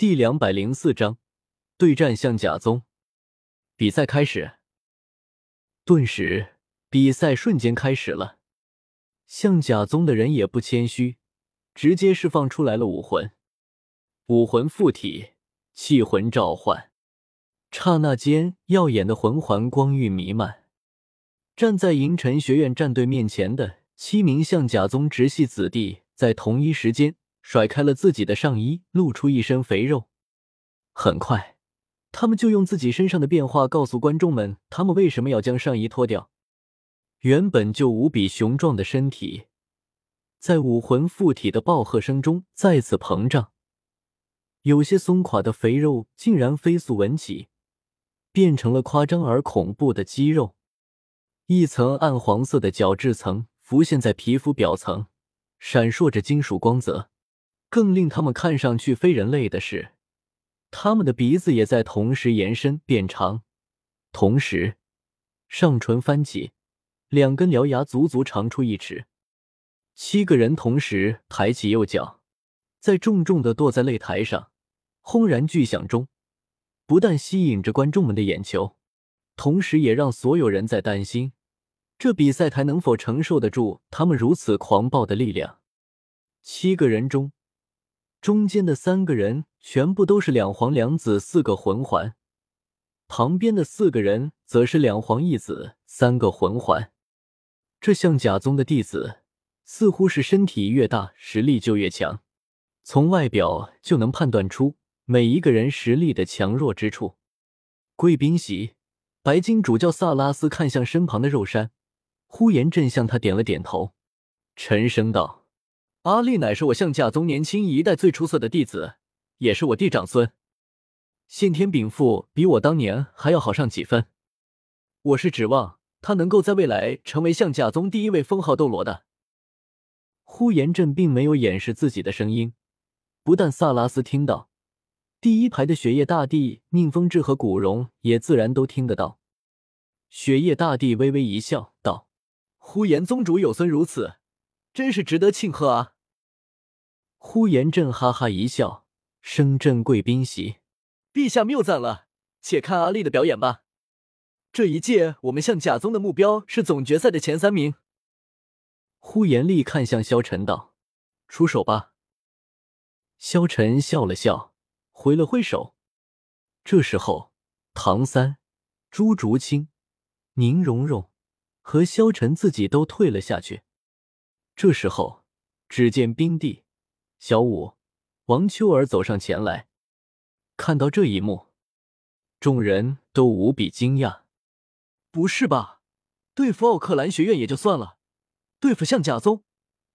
第两百零四章对战象甲宗。比赛开始，顿时比赛瞬间开始了。象甲宗的人也不谦虚，直接释放出来了武魂。武魂附体，气魂召唤，刹那间，耀眼的魂环光晕弥漫。站在银尘学院战队面前的七名象甲宗直系子弟，在同一时间。甩开了自己的上衣，露出一身肥肉。很快，他们就用自己身上的变化告诉观众们，他们为什么要将上衣脱掉。原本就无比雄壮的身体，在武魂附体的暴喝声中再次膨胀，有些松垮的肥肉竟然飞速纹起，变成了夸张而恐怖的肌肉。一层暗黄色的角质层浮现在皮肤表层，闪烁着金属光泽。更令他们看上去非人类的是，他们的鼻子也在同时延伸变长，同时上唇翻起，两根獠牙足足长出一尺。七个人同时抬起右脚，在重重的跺在擂台上，轰然巨响中，不但吸引着观众们的眼球，同时也让所有人在担心，这比赛台能否承受得住他们如此狂暴的力量。七个人中。中间的三个人全部都是两黄两紫四个魂环，旁边的四个人则是两黄一紫三个魂环。这象甲宗的弟子似乎是身体越大实力就越强，从外表就能判断出每一个人实力的强弱之处。贵宾席，白金主教萨拉斯看向身旁的肉山，呼延震向他点了点头，沉声道。阿力乃是我象甲宗年轻一代最出色的弟子，也是我弟长孙。先天禀赋比我当年还要好上几分。我是指望他能够在未来成为象甲宗第一位封号斗罗的。呼延震并没有掩饰自己的声音，不但萨拉斯听到，第一排的雪夜大帝宁风致和古荣也自然都听得到。雪夜大帝微微一笑，道：“呼延宗主有孙如此。”真是值得庆贺啊！呼延震哈哈一笑，声震贵宾席：“陛下谬赞了，且看阿丽的表演吧。这一届我们向甲宗的目标是总决赛的前三名。”呼延丽看向萧晨道：“出手吧。”萧晨笑了笑，挥了挥手。这时候，唐三、朱竹清、宁荣荣和萧晨自己都退了下去。这时候，只见冰帝、小舞、王秋儿走上前来。看到这一幕，众人都无比惊讶。不是吧？对付奥克兰学院也就算了，对付象甲宗，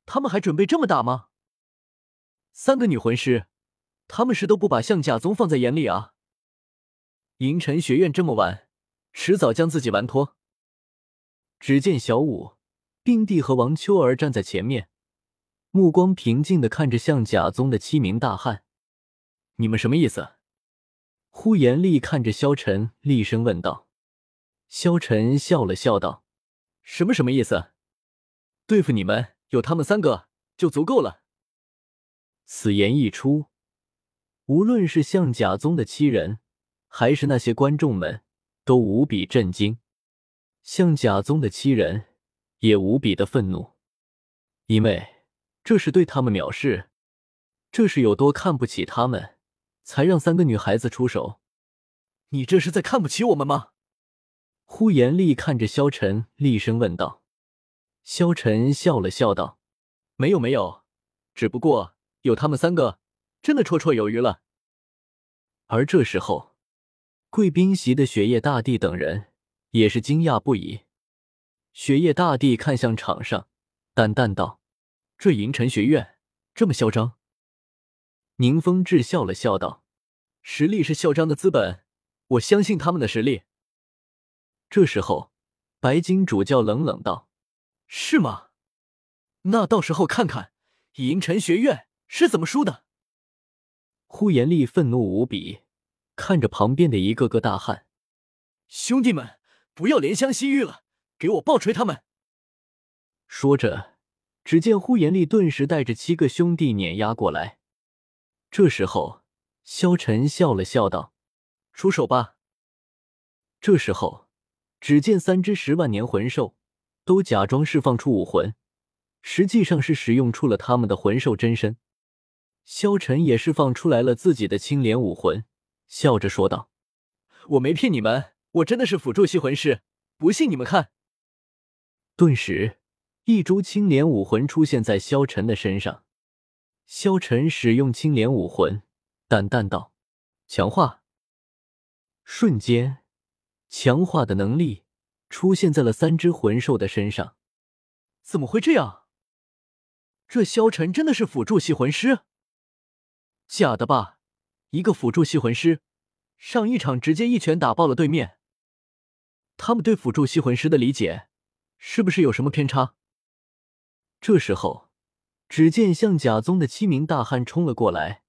他们还准备这么打吗？三个女魂师，他们是都不把象甲宗放在眼里啊？银尘学院这么玩，迟早将自己玩脱。只见小舞。并帝和王秋儿站在前面，目光平静的看着象甲宗的七名大汉。你们什么意思？呼延丽看着萧晨，厉声问道。萧晨笑了笑道：“什么什么意思？对付你们，有他们三个就足够了。”此言一出，无论是象甲宗的七人，还是那些观众们，都无比震惊。象甲宗的七人。也无比的愤怒，因为这是对他们藐视，这是有多看不起他们，才让三个女孩子出手。你这是在看不起我们吗？呼延丽看着萧晨，厉声问道。萧晨笑了笑道：“没有没有，只不过有他们三个，真的绰绰有余了。”而这时候，贵宾席的雪夜大帝等人也是惊讶不已。雪夜大帝看向场上，淡淡道：“这银尘学院这么嚣张。”宁风致笑了笑道：“实力是嚣张的资本，我相信他们的实力。”这时候，白金主教冷冷道：“是吗？那到时候看看银尘学院是怎么输的。”呼延丽愤怒无比，看着旁边的一个个大汉：“兄弟们，不要怜香惜玉了！”给我暴锤他们！说着，只见呼延丽顿时带着七个兄弟碾压过来。这时候，萧晨笑了笑道：“出手吧。”这时候，只见三只十万年魂兽都假装释放出武魂，实际上是使用出了他们的魂兽真身。萧晨也释放出来了自己的青莲武魂，笑着说道：“我没骗你们，我真的是辅助系魂师，不信你们看。”顿时，一株青莲武魂出现在萧晨的身上。萧晨使用青莲武魂，淡淡道：“强化。”瞬间，强化的能力出现在了三只魂兽的身上。怎么会这样？这萧晨真的是辅助系魂师？假的吧！一个辅助系魂师，上一场直接一拳打爆了对面。他们对辅助系魂师的理解是不是有什么偏差？这时候，只见象甲宗的七名大汉冲了过来，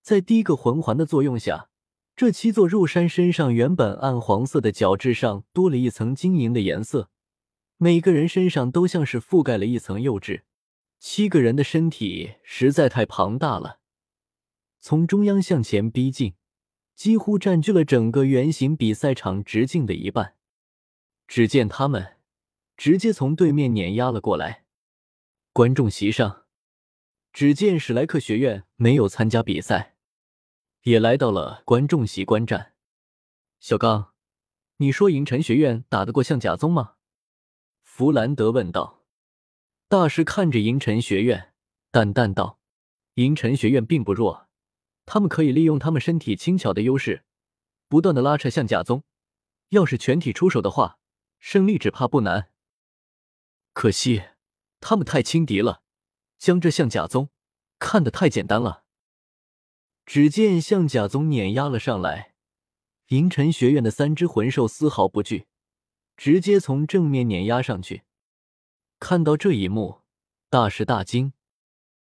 在第一个魂环的作用下，这七座肉山身上原本暗黄色的角质上多了一层晶莹的颜色，每个人身上都像是覆盖了一层釉质。七个人的身体实在太庞大了。从中央向前逼近，几乎占据了整个圆形比赛场直径的一半。只见他们直接从对面碾压了过来。观众席上，只见史莱克学院没有参加比赛，也来到了观众席观战。小刚，你说银尘学院打得过象甲宗吗？弗兰德问道。大师看着银尘学院，淡淡道：“银尘学院并不弱。”他们可以利用他们身体轻巧的优势，不断的拉扯象甲宗。要是全体出手的话，胜利只怕不难。可惜他们太轻敌了，将这象甲宗看得太简单了。只见象甲宗碾压了上来，银尘学院的三只魂兽丝毫不惧，直接从正面碾压上去。看到这一幕，大师大惊，